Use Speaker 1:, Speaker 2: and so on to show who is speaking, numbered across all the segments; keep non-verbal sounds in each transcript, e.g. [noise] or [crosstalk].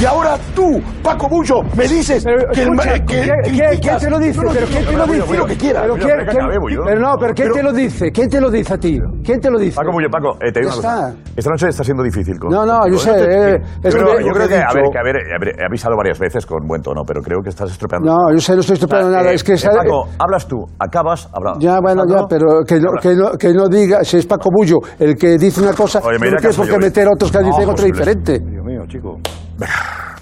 Speaker 1: Y ahora tú, Paco Bullo, me dices
Speaker 2: Pero,
Speaker 1: que,
Speaker 2: escucha,
Speaker 1: que-
Speaker 2: ¿quién-
Speaker 1: que-
Speaker 2: te lo dice?
Speaker 1: No, no,
Speaker 2: ¿Pero quién te lo dice?
Speaker 1: lo que.
Speaker 2: Pero
Speaker 1: Pero
Speaker 2: quién- pero no, pero ¿quién
Speaker 1: Pero-
Speaker 2: te lo dice? ¿Quién te lo dice a ti? ¿Quién te lo dice?
Speaker 3: Paco Bullo, Paco, eh, te digo una cosa.
Speaker 2: está.
Speaker 3: Esta noche está siendo difícil. Con,
Speaker 2: No, no, yo sé,
Speaker 3: Este-
Speaker 2: eh, es que-
Speaker 3: yo creo
Speaker 2: que he
Speaker 3: a ver,
Speaker 2: dicho.
Speaker 3: que a ver, he avisado varias veces con buen tono, pero creo que estás estropeando.
Speaker 2: No, yo sé, no estoy estupendo
Speaker 3: Ah,
Speaker 2: nada.
Speaker 3: eh,
Speaker 2: es que...
Speaker 3: eh, Paco, hablas tú, acabas, habla.
Speaker 2: Ya, bueno, ya, pero que no,
Speaker 3: habla.
Speaker 2: que, no, que no diga, si es Paco Bullo el que dice una cosa, no tienes por qué
Speaker 3: ¿eh?
Speaker 2: meter otros que dicen otra diferente.
Speaker 3: Dios mío, chico. Venga,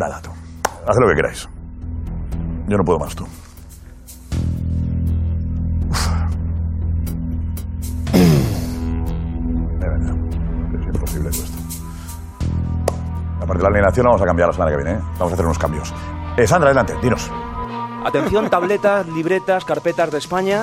Speaker 3: nada, tú. Haz lo que queráis. Yo no puedo más, tú. Es imposible todo esto. Aparte de la alineación, vamos a cambiar la semana que viene. ¿eh? Vamos a hacer unos cambios. Eh, Sandra, adelante, dinos.
Speaker 4: Atención, tabletas, libretas, carpetas de España.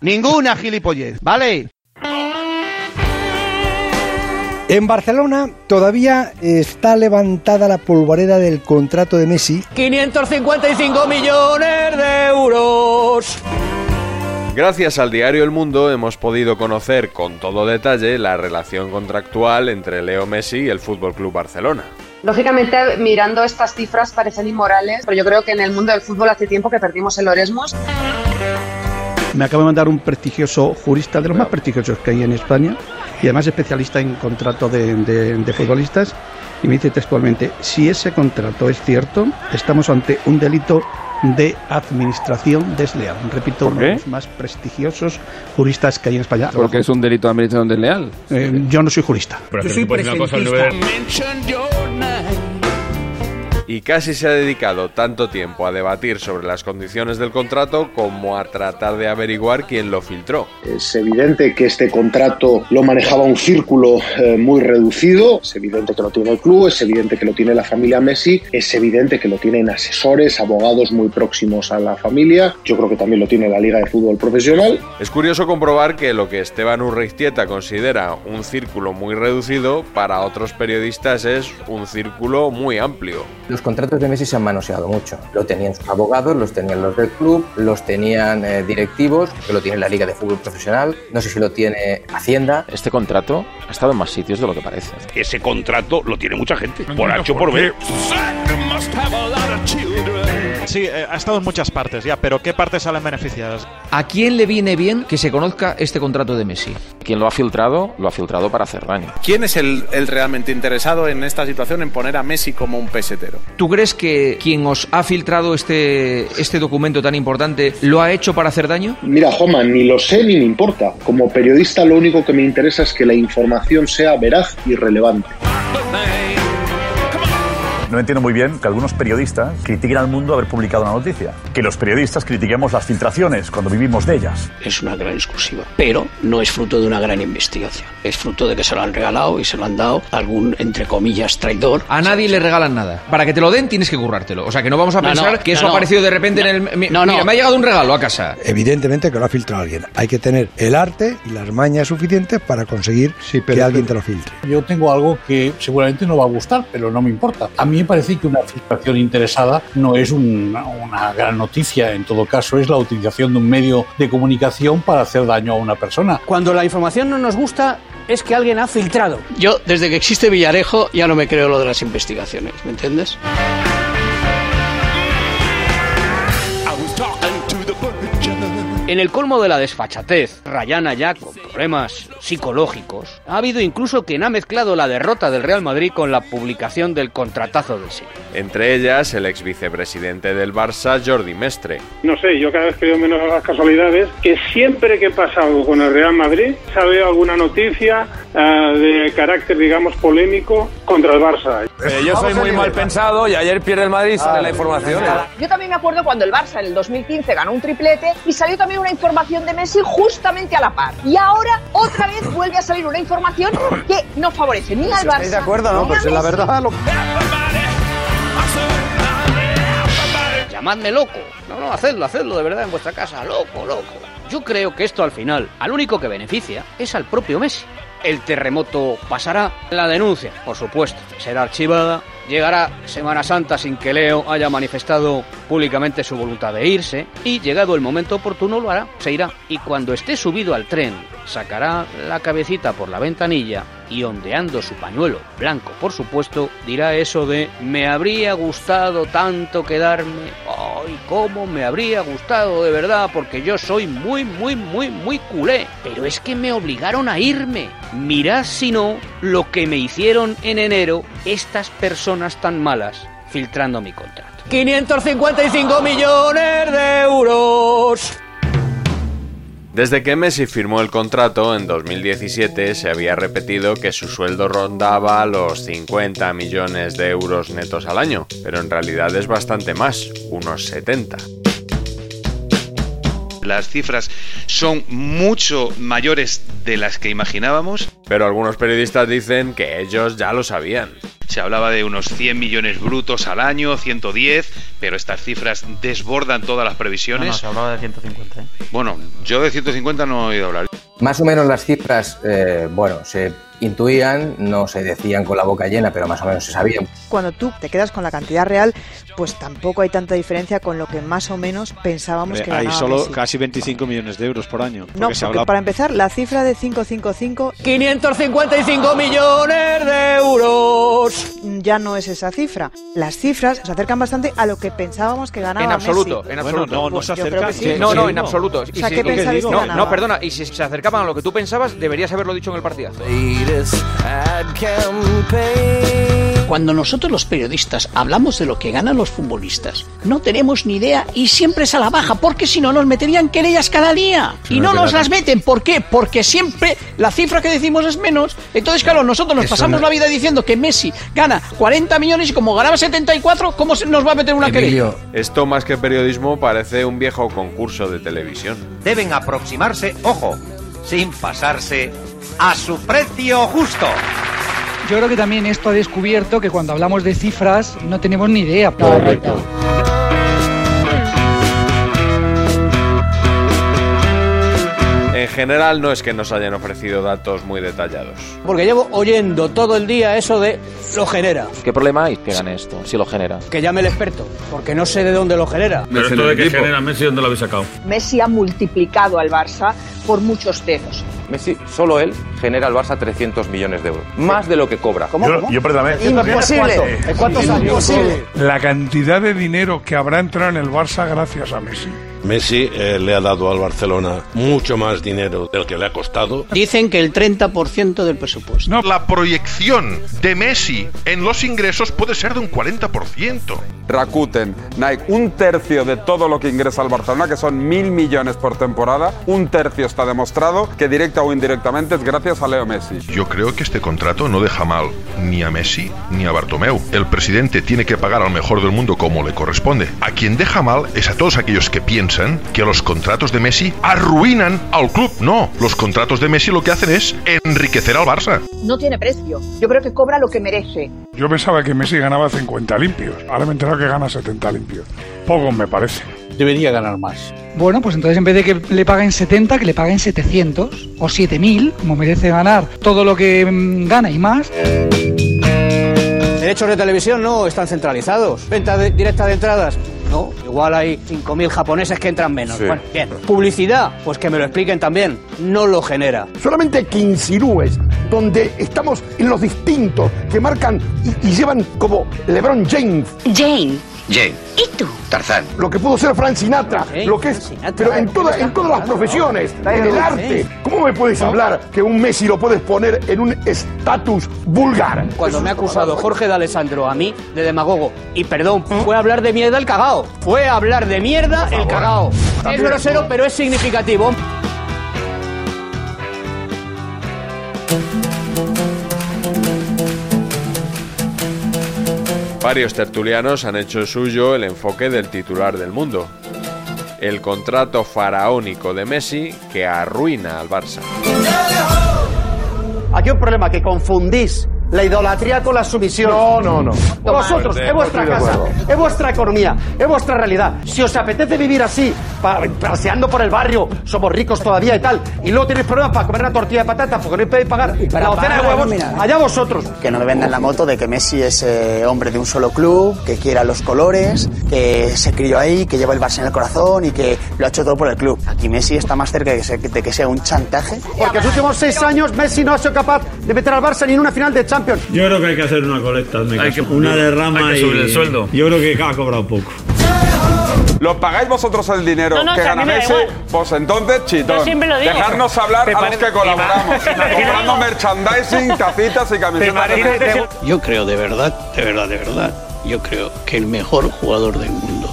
Speaker 5: Ninguna gilipollez, ¿vale?
Speaker 2: En Barcelona todavía está levantada la polvareda del contrato de Messi.
Speaker 6: 555 millones de euros.
Speaker 7: Gracias al diario El Mundo hemos podido conocer con todo detalle la relación contractual entre Leo Messi y el Fútbol Club Barcelona.
Speaker 8: Lógicamente, mirando estas cifras parecen inmorales, pero yo creo que en el mundo del fútbol hace tiempo que perdimos el Oresmus.
Speaker 9: Me acaba de mandar un prestigioso jurista, de los más prestigiosos que hay en España, y además especialista en contrato de, de- de futbolistas, y me dice textualmente, si ese contrato es cierto, estamos ante un delito de administración desleal. Repito, uno de los más prestigiosos juristas que hay en España.
Speaker 10: Porque es un delito de administración desleal.
Speaker 9: Eh, yo no soy jurista.
Speaker 10: Yo soy presentista.
Speaker 7: Y casi se ha dedicado tanto tiempo a debatir sobre las condiciones del contrato como a tratar de averiguar quién lo filtró.
Speaker 11: Es evidente que este contrato lo manejaba un círculo eh, muy reducido, es evidente que lo tiene el club, es evidente que lo tiene la familia Messi, es evidente que lo tienen asesores, abogados muy próximos a la familia, yo creo que también lo tiene la Liga de Fútbol Profesional.
Speaker 7: Es curioso comprobar que lo que Esteban Urreistieta considera un círculo muy reducido, para otros periodistas es un círculo muy amplio.
Speaker 12: Los contratos de Messi se han manoseado mucho. Lo tenían sus abogados, los tenían los del club, los tenían eh, directivos, que lo tiene la Liga de Fútbol Profesional, no sé si lo tiene Hacienda.
Speaker 10: Este contrato ha estado en más sitios de lo que parece.
Speaker 13: Ese contrato lo tiene mucha gente. Por H o por B.
Speaker 5: Sí, eh, ha estado en muchas partes ya, pero ¿qué partes salen beneficiadas?
Speaker 4: ¿A quién le viene bien que se conozca este contrato de Messi?
Speaker 10: Quien lo ha filtrado, lo ha filtrado para hacer daño.
Speaker 14: ¿Quién es el, el realmente interesado en esta situación en poner a Messi como un pesetero?
Speaker 4: ¿Tú crees que quien os ha filtrado este, este documento tan importante lo ha hecho para hacer daño?
Speaker 11: Mira, Juanma, ni lo sé ni me importa. Como periodista lo único que me interesa es que la información sea veraz y relevante.
Speaker 3: No entiendo muy bien que algunos periodistas critiquen al mundo haber publicado una noticia. Que los periodistas critiquemos las filtraciones cuando vivimos de ellas.
Speaker 15: Es una gran exclusiva, pero no es fruto de una gran investigación. Es fruto de que se lo han regalado y se lo han dado a algún, entre comillas, traidor.
Speaker 4: A nadie le regalan nada. Para que te lo den tienes que currártelo. O sea, que no vamos a
Speaker 15: No,
Speaker 4: pensar
Speaker 15: no,
Speaker 4: que eso
Speaker 15: no,
Speaker 4: ha aparecido de repente en el...
Speaker 15: no, no.
Speaker 4: Mira, me ha llegado un regalo a casa.
Speaker 2: Evidentemente que lo ha filtrado alguien. Hay que tener el arte y las mañas suficientes para conseguir que alguien te lo filtre.
Speaker 16: Yo tengo algo que seguramente no va a gustar, pero no me importa. A mí me parece que una filtración interesada no es una, una gran noticia. En todo caso, es la utilización de un medio de comunicación para hacer daño a una persona.
Speaker 6: Cuando la información no nos gusta, es que alguien ha filtrado.
Speaker 15: Yo, desde que existe Villarejo, ya no me creo lo de las investigaciones, ¿me entiendes?
Speaker 6: En el colmo de la desfachatez, Rayana ya con problemas psicológicos, ha habido incluso quien ha mezclado la derrota del Real Madrid con la publicación del contratazo del siglo.
Speaker 7: Entre ellas, el ex vicepresidente del Barça, Jordi Mestre.
Speaker 17: No sé, yo cada vez creo menos a las casualidades, que siempre que pasa algo con el Real Madrid, sabe alguna noticia ah, de carácter, digamos, polémico contra el Barça.
Speaker 18: Eh, yo soy muy mal pensado y ayer pierde el Madrid, sale la información.
Speaker 19: Yo también me acuerdo cuando el Barça en el 2015 ganó un triplete y salió también una información de Messi justamente a la par. Y ahora otra vez vuelve a salir una información que no favorece ni al Barça.
Speaker 18: ¿Estáis de acuerdo, no? Pues la verdad, lo-
Speaker 6: Llamadme loco. No, no, hacedlo, hacedlo de verdad en vuestra casa. Loco, loco. Yo creo que esto al final, al único que beneficia es al propio Messi. El terremoto pasará, la denuncia, por supuesto, será archivada, llegará Semana Santa sin que Leo haya manifestado públicamente su voluntad de irse y llegado el momento oportuno lo hará, se irá. Y cuando esté subido al tren, sacará la cabecita por la ventanilla y ondeando su pañuelo blanco, por supuesto, dirá eso de me habría gustado tanto quedarme. Ay, cómo me habría gustado de verdad, porque yo soy muy, muy, muy, muy culé. Pero es que me obligaron a irme. Mirad si no lo que me hicieron en enero estas personas tan malas filtrando mi contrato. 555 millones de euros.
Speaker 7: Desde que Messi firmó el contrato en 2017 se había repetido que su sueldo rondaba los 50 millones de euros netos al año, pero en realidad es bastante más, unos 70.
Speaker 20: Las cifras son mucho mayores de las que imaginábamos.
Speaker 7: Pero algunos periodistas dicen que ellos ya lo sabían.
Speaker 20: Se hablaba de unos 100 millones brutos al año, 110, pero estas cifras desbordan todas las previsiones.
Speaker 21: No, no, se hablaba de 150. ¿eh?
Speaker 20: Bueno, yo de 150 no he oído hablar.
Speaker 12: Más o menos las cifras, eh, bueno, se intuían, no se decían con la boca llena, pero más o menos se sabían.
Speaker 22: Cuando tú te quedas con la cantidad real, pues tampoco hay tanta diferencia con lo que más o menos pensábamos que
Speaker 5: Hay
Speaker 22: ganaba
Speaker 5: solo
Speaker 22: Messi.
Speaker 5: casi 25 millones de euros por año.
Speaker 22: No,
Speaker 5: porque se
Speaker 22: porque
Speaker 5: habla-
Speaker 22: para empezar, la cifra de 555
Speaker 6: 555 millones de euros.
Speaker 22: ya no es esa cifra. Las cifras se acercan bastante a lo que pensábamos que ganaba
Speaker 4: En absoluto,
Speaker 22: Messi.
Speaker 4: en absoluto.
Speaker 22: Bueno, no, no se
Speaker 4: Yo creo
Speaker 22: acercan.
Speaker 4: que sí.
Speaker 22: Sí,
Speaker 4: No,
Speaker 22: sí,
Speaker 4: no,
Speaker 22: no.
Speaker 4: en absoluto.
Speaker 22: O sea, ¿qué que
Speaker 4: no, no, perdona, y si se acercaban a lo que tú pensabas, deberías haberlo dicho en el partidazo.
Speaker 15: Cuando nosotros los periodistas hablamos de lo que ganan los futbolistas, no tenemos ni idea y siempre es a la baja, porque si no nos meterían querellas cada día. Y
Speaker 6: no
Speaker 15: nos las meten. ¿Por qué? Porque siempre la cifra que decimos es menos. Entonces, claro, nosotros nos
Speaker 7: Eso
Speaker 15: pasamos
Speaker 7: no-
Speaker 15: la vida diciendo que Messi gana 40 millones y como ganaba 74, ¿cómo se nos va a meter una querella?
Speaker 7: Esto más que periodismo parece un viejo concurso de televisión.
Speaker 23: Deben aproximarse, ojo, sin pasarse, a su precio justo.
Speaker 24: Yo creo que también esto ha descubierto que cuando hablamos de cifras no tenemos ni idea.
Speaker 7: En general no es que nos hayan ofrecido datos muy detallados.
Speaker 6: Porque llevo oyendo todo el día eso de lo genera.
Speaker 10: ¿Qué problema hay que gane esto, si lo genera?
Speaker 6: Que llame el experto, porque no sé de dónde lo genera.
Speaker 25: Pero esto de que genera Messi, ¿dónde lo habéis sacado?
Speaker 19: Messi ha multiplicado al Barça por muchos ceros.
Speaker 26: Messi, solo él, genera al Barça 300 millones de euros. Más de lo que cobra.
Speaker 3: Yo, yo, perdóname.
Speaker 19: Imposible.
Speaker 24: ¿En cuántos años?
Speaker 25: Imposible.
Speaker 27: La cantidad de dinero que habrá entrado en el Barça gracias a Messi.
Speaker 13: Messi eh, le ha dado al Barcelona mucho más dinero del que le ha costado.
Speaker 15: Dicen que el 30% del presupuesto.
Speaker 28: La proyección de Messi en los ingresos puede ser de un 40%.
Speaker 29: Rakuten, Nike, un tercio de todo lo que ingresa al Barcelona, que son mil millones por temporada, un tercio está demostrado que directa o indirectamente es gracias gracias a Leo Messi.
Speaker 28: Yo creo que este contrato no deja mal ni a Messi ni a Bartomeu. El presidente tiene que pagar al mejor del mundo como le corresponde. A quien deja mal es a todos aquellos que piensan que los contratos de Messi arruinan al club. No, los contratos de Messi lo que hacen es enriquecer al Barça.
Speaker 19: No tiene precio. Yo creo que cobra lo que merece.
Speaker 27: Yo pensaba que Messi ganaba 50 limpios. Ahora me he enterado que gana 70 limpios. Poco me parece.
Speaker 24: Debería ganar más. Bueno, pues entonces en vez de que le paguen 70, que le paguen 700 o 7000, como merece ganar todo lo que mm, gana y más.
Speaker 6: Derechos de televisión no están centralizados. Venta de- directa de entradas. No, igual hay 5.000 japoneses que entran menos.
Speaker 30: Sí.
Speaker 6: Bueno, bien. Publicidad, pues que me lo expliquen también. No lo genera.
Speaker 30: Solamente Quincirúes, donde estamos en los distintos, que marcan y, y llevan como LeBron James.
Speaker 31: Jane.
Speaker 30: Jane.
Speaker 31: ¿Y tú?
Speaker 30: Tarzán. Lo que pudo ser Frank Sinatra, lo que es. Pero en, toda- en todas las profesiones, en el arte. ¿Cómo me puedes hablar que un Messi lo puedes poner en un estatus vulgar?
Speaker 6: Cuando me ha acusado Jorge de Alessandro a mí de demagogo, y perdón, fue a hablar de mierda el cagao. Fue a hablar de mierda el cagao. Es grosero, pero es significativo.
Speaker 7: Varios tertulianos han hecho suyo el enfoque del titular del mundo. El contrato faraónico de Messi que arruina al Barça.
Speaker 32: Aquí hay un problema, que confundís la idolatría con la sumisión. No, no, no. Vosotros, es vuestra casa, es vuestra economía, es vuestra realidad. Si os apetece vivir así, pa- paseando por el barrio, somos ricos todavía y tal, y luego tenéis problemas para comer una tortilla de patatas porque no podéis pagar
Speaker 33: para
Speaker 32: la docena de huevos, allá vosotros.
Speaker 33: Que no me vendan la moto de que Messi es eh, hombre de un solo club, que quiera los colores, que se crió ahí, que lleva el Barça en el corazón y que lo ha hecho todo por el club. Aquí Messi está más cerca de que, se- de que sea un chantaje.
Speaker 32: Porque en los últimos seis años Messi no ha sido capaz de meter al Barça ni en una final de Champions.
Speaker 25: Yo creo que hay que hacer una colecta, Hay que- una derrama hay que y el sueldo. Yo creo que ha cobrado poco.
Speaker 29: ¿Lo pagáis vosotros el dinero
Speaker 25: No, no,
Speaker 29: que gana Messi? Pues entonces, chitón.
Speaker 25: Yo siempre lo digo.
Speaker 29: Dejarnos hablar
Speaker 25: ¿Te
Speaker 29: a los que colaboramos. [laughs]
Speaker 25: ¿Te parece-
Speaker 29: comprando merchandising, tacitas y camisetas.
Speaker 15: Yo creo de verdad, de verdad, de verdad, yo creo que el mejor jugador del mundo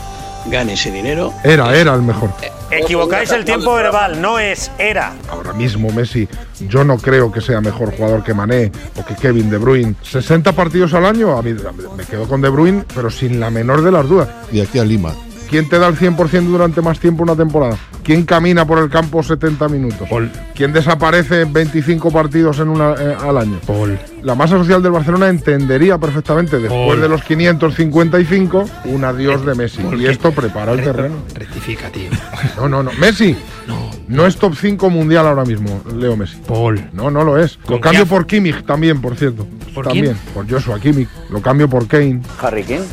Speaker 15: gane ese dinero.
Speaker 34: Era, era el mejor.
Speaker 35: Equivocáis el tiempo verbal, no es era.
Speaker 34: Ahora mismo Messi, yo no creo que sea mejor jugador que Mané o que Kevin De Bruyne. 60 partidos al año, a mí me quedo con De Bruyne, pero sin la menor de las dudas. Y aquí a Lima. ¿Quién te da el 100% durante más tiempo una temporada? ¿Quién camina por el campo 70 minutos? ¿Quién desaparece 25 partidos en una, eh, al año? La masa social del Barcelona entendería perfectamente, después
Speaker 36: Paul.
Speaker 34: de los 555, un adiós de Messi.
Speaker 36: Paul,
Speaker 34: Y esto prepara el terreno.
Speaker 36: Rectifica, tío.
Speaker 34: No, no, no. Messi. No. es top 5 mundial ahora mismo, Leo Messi. Paul. No, no lo es. Lo
Speaker 36: ¿Con
Speaker 34: cambio por Kimmich también, por cierto.
Speaker 36: ¿Por
Speaker 34: también.
Speaker 36: quién?
Speaker 34: Por Joshua Kimmich. Lo cambio por Kane.
Speaker 37: Harry Kane.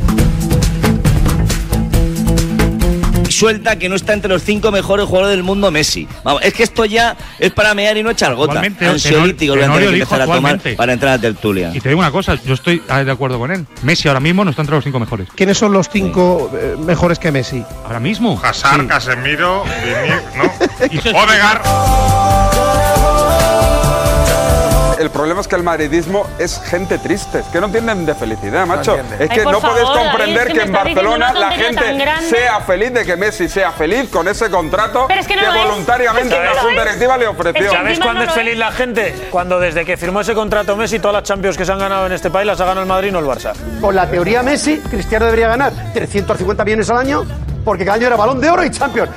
Speaker 38: Suelta que no está entre los cinco mejores jugadores del mundo Messi. Vamos, es que esto ya es para mear y no echar gota.
Speaker 39: Igualmente,
Speaker 38: Ansiolíticos
Speaker 39: Tenorio-
Speaker 38: voy a tener que empezar a tomar para entrar a la tertulia.
Speaker 39: Y te digo una cosa, yo estoy ah, de acuerdo con él. Messi ahora mismo no está entre los cinco mejores.
Speaker 40: ¿Quiénes son los cinco eh, mejores que Messi?
Speaker 39: Ahora mismo.
Speaker 28: Hazard, Casemiro, Vini- ¿no? [laughs] Odegaard.
Speaker 29: El problema es que el madridismo es gente triste, es que no entienden de felicidad, macho. es que no podéis
Speaker 28: favor, David,
Speaker 29: comprender
Speaker 28: es que
Speaker 29: en Barcelona la gente sea feliz de que Messi sea feliz con ese contrato
Speaker 41: Pero es que no
Speaker 29: que voluntariamente
Speaker 41: Es que no
Speaker 29: la Junta. Directiva le ofreció.
Speaker 35: ¿Sabes cuándo es feliz la gente? Cuando desde que firmó ese contrato Messi, todas las Champions que se han ganado en este país las ha ganado el Madrid, no el Barça.
Speaker 32: Con la teoría Messi, Cristiano debería ganar 350 millones al año porque cada año era balón de oro y champion.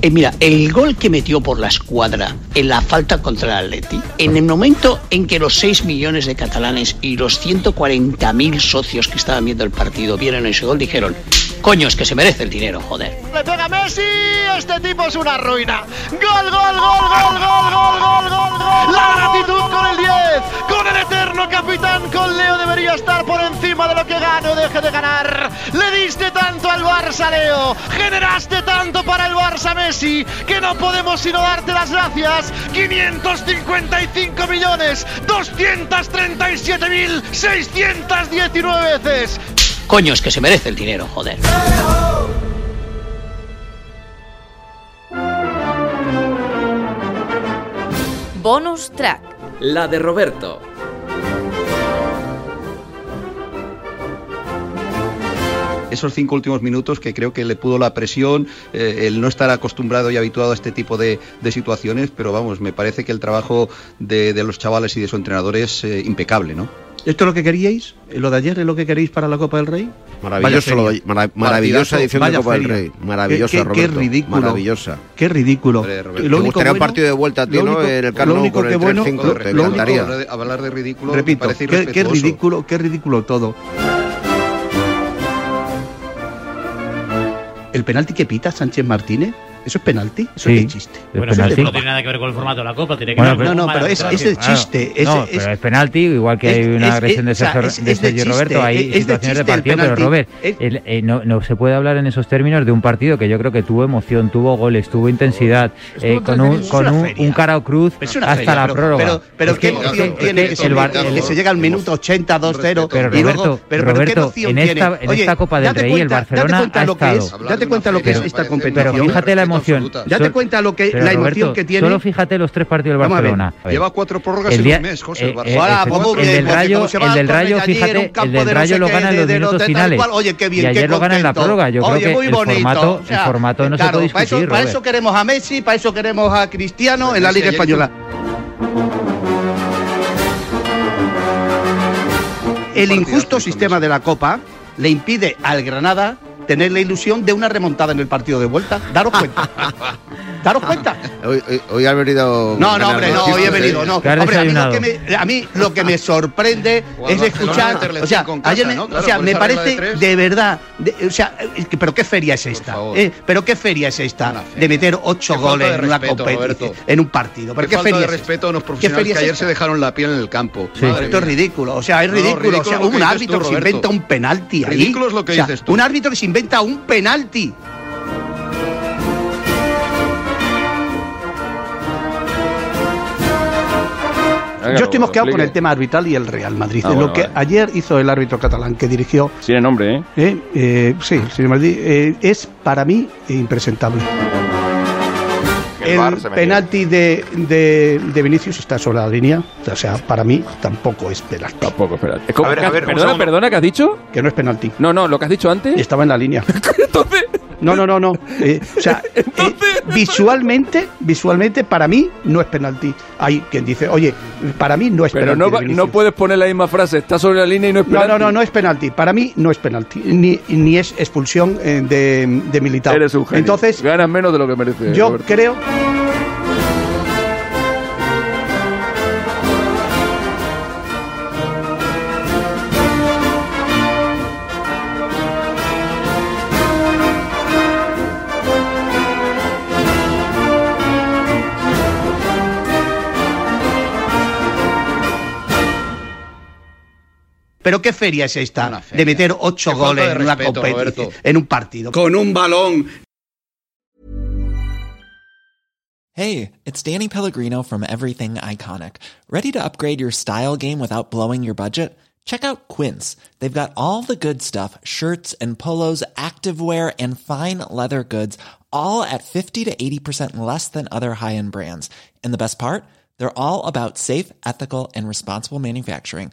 Speaker 15: Eh, mira, el gol que metió por la escuadra en la falta contra el Atleti, en el momento en que los 6 millones de catalanes y los 140.000 socios que estaban viendo el partido vieron ese gol, dijeron, coño, es que se merece el dinero, joder.
Speaker 21: Le pega Messi, este tipo es una ruina. Gol, gol, gol, gol, gol, gol, gol, gol, gol. La gratitud con el 10, con el eterno capitán, con Leo debería estar por encima de lo que gane o deje de ganar. Le diste tanto al Barça, Leo, generaste tanto para el Barça, Messi, que no podemos sino darte las gracias. 555 millones, 237 mil, 619 veces.
Speaker 15: Coño, es que se merece el dinero, joder.
Speaker 42: Bonus track.
Speaker 43: La de Roberto.
Speaker 40: esos cinco últimos minutos que creo que le pudo la presión, eh, el no estar acostumbrado y habituado a este tipo de, de situaciones, pero vamos, me parece que el trabajo de, de los chavales y de su entrenador es eh, impecable, ¿no? ¿Esto es lo que queríais? ¿Lo de ayer es lo que queréis para la Copa del Rey?
Speaker 44: Maravilloso, lo de- maravillosa
Speaker 40: Partidazo,
Speaker 44: edición de Copa del
Speaker 40: feria.
Speaker 44: Rey. Maravillosa,
Speaker 40: Qué- qué- Qué
Speaker 44: Roberto.
Speaker 40: ridículo.
Speaker 44: Maravillosa.
Speaker 40: Qué ridículo.
Speaker 44: Hombre, ¿te gustaría un partido de vuelta a ti,
Speaker 40: lo
Speaker 44: no?
Speaker 40: único-
Speaker 44: En el Camp
Speaker 40: lo único
Speaker 44: con el
Speaker 40: que bueno,
Speaker 44: 3-5,
Speaker 40: lo-
Speaker 44: te
Speaker 40: lo
Speaker 44: encantaría.
Speaker 40: único-
Speaker 33: Hablar de ridículo me
Speaker 40: Repito,
Speaker 33: parece
Speaker 40: qué, qué ridículo, qué ridículo todo. ¿El penalti que pita Sánchez Martínez? ¿Eso es penalti? ¿Eso
Speaker 45: Sí,
Speaker 40: es de chiste? Eso es
Speaker 45: penalti.
Speaker 46: No tiene nada que ver con el formato de la Copa, tiene que
Speaker 45: Bueno,
Speaker 46: ver
Speaker 45: pero-
Speaker 40: no,
Speaker 46: una
Speaker 40: pero es- es de
Speaker 46: actuación.
Speaker 40: chiste.
Speaker 45: Claro.
Speaker 40: es-
Speaker 45: no,
Speaker 40: es-
Speaker 45: pero es penalti, igual que
Speaker 40: es-
Speaker 45: hay una
Speaker 40: es-
Speaker 45: agresión de
Speaker 40: o sea,
Speaker 45: Sergio,
Speaker 40: es-
Speaker 45: de
Speaker 40: es de
Speaker 45: Sergio
Speaker 40: chiste,
Speaker 45: Roberto, hay
Speaker 40: es- es de
Speaker 45: situaciones de, partido, pero. Robert, el- eh, no, no se puede hablar en esos términos de un partido que yo creo que tuvo emoción, tuvo goles, tuvo intensidad, eh, con un, con un, un Carao Cruz
Speaker 40: Es una
Speaker 45: hasta
Speaker 40: feria,
Speaker 45: la
Speaker 40: pero-
Speaker 45: prórroga.
Speaker 40: Pero, pero
Speaker 45: Es
Speaker 40: ¿qué
Speaker 45: que-
Speaker 40: tiene se llega al minuto 80, 2-0
Speaker 45: Pero Roberto,
Speaker 40: luego, pero, pero ¿qué
Speaker 45: Roberto, en esta, Copa del Rey el Barcelona ha estado.
Speaker 40: es, date cuenta lo que es esta competición.
Speaker 45: Pero fíjate la emoción.
Speaker 40: Date
Speaker 45: Sol-
Speaker 40: cuenta lo que
Speaker 45: pero
Speaker 40: la
Speaker 45: Roberto,
Speaker 40: emoción que tiene.
Speaker 45: Solo fíjate los tres partidos del Barcelona.
Speaker 33: Lleva cuatro prórrogas
Speaker 45: El
Speaker 33: en
Speaker 45: día-
Speaker 33: un mes, José,
Speaker 45: eh,
Speaker 33: el
Speaker 45: eh,
Speaker 40: Ahora,
Speaker 45: efecti-
Speaker 40: pues muy
Speaker 45: el
Speaker 40: bien,
Speaker 45: del Rayo, el del Rayo,
Speaker 40: en
Speaker 45: fíjate, el del Rayo lo gana en los minutos finales.
Speaker 40: Oye, qué bien,
Speaker 45: y ayer
Speaker 40: qué
Speaker 45: lo gana en la prórroga. Yo
Speaker 40: Oye,
Speaker 45: creo que
Speaker 40: muy
Speaker 45: el
Speaker 40: bonito.
Speaker 45: formato, el no
Speaker 40: claro,
Speaker 45: se puede
Speaker 40: para eso,
Speaker 45: discutir,
Speaker 40: para eso queremos a Messi, para eso queremos a Cristiano en la Liga Española. El injusto sistema de la Copa le impide al Granada tener la ilusión de una remontada en el partido de vuelta. Daros cuenta. [laughs] Daros cuenta.
Speaker 44: Hoy, hoy, hoy has venido.
Speaker 40: No, no, hombre, no, hoy he venido, no. Hombre, a mí, lo que me, a mí lo que me sorprende es escuchar, o sea, ayer me,
Speaker 33: ¿no?
Speaker 40: o sea, me parece
Speaker 33: de
Speaker 40: verdad, de- o sea, pero qué feria es esta. Eh, pero qué feria es esta de meter ocho
Speaker 33: Qué
Speaker 40: goles en una
Speaker 33: Roberto.
Speaker 40: en un partido. Pero
Speaker 33: Qué
Speaker 40: qué
Speaker 33: falta
Speaker 40: feria
Speaker 33: de
Speaker 40: es
Speaker 33: respeto a unos
Speaker 40: ¿Qué
Speaker 33: profesionales
Speaker 40: feria
Speaker 33: que
Speaker 40: es
Speaker 33: ayer
Speaker 40: esta?
Speaker 33: se dejaron la piel en el campo.
Speaker 40: Sí, esto es ridículo, o sea, es ridículo, o sea, un árbitro que se inventa un penalti.
Speaker 33: Ridículo es lo que dices tú.
Speaker 40: Un árbitro que se inventa un penalti. Yo estoy mosqueado con el tema arbitral y el Real Madrid.
Speaker 36: Ah,
Speaker 40: lo
Speaker 36: bueno,
Speaker 40: que
Speaker 36: vale.
Speaker 40: ayer hizo el árbitro catalán que dirigió,
Speaker 36: Tiene nombre, ¿eh?
Speaker 40: eh, eh, sí, el señor Madrid, eh, es para mí impresentable.
Speaker 36: El
Speaker 40: penalti de, de, de Vinicius está sobre la línea. O sea, para mí tampoco es penalti.
Speaker 36: Tampoco, espera.
Speaker 40: A ver, a ver,
Speaker 36: perdona, perdona, ¿qué has dicho?
Speaker 40: Que no es penalti.
Speaker 36: No, no, lo que has dicho antes.
Speaker 40: Estaba en la línea. [laughs] No, no, no, no. Eh, o sea, [laughs] eh, visualmente, visualmente, para mí no es penalti. Hay quien dice, oye, para mí no es
Speaker 36: Pero
Speaker 40: penalti.
Speaker 36: no, va-
Speaker 40: Vinicius.
Speaker 36: no puedes poner la misma frase. Está sobre la línea y no es
Speaker 40: No,
Speaker 36: penalti.
Speaker 40: no, no, no es penalti. Para mí no es penalti. Ni, ni es expulsión eh, de, de militar.
Speaker 36: Eres un genio.
Speaker 40: Entonces,
Speaker 36: Ganas menos de lo que mereces.
Speaker 40: yo
Speaker 36: Roberto.
Speaker 40: creo. Pero qué feria es esta de meter ocho
Speaker 33: Qué
Speaker 40: goles
Speaker 33: de
Speaker 40: en una
Speaker 33: respeto,
Speaker 40: competición,
Speaker 33: Roberto.
Speaker 40: en un partido, con un balón.
Speaker 37: Hey, it's Danny Pellegrino from Everything Iconic. Ready to upgrade your style game without blowing your budget? Check out Quince. They've got all the good stuff shirts and polos, activewear, and fine leather goods, all at 50 to 80% less than other high end brands. And the best part? They're all about safe, ethical, and responsible manufacturing.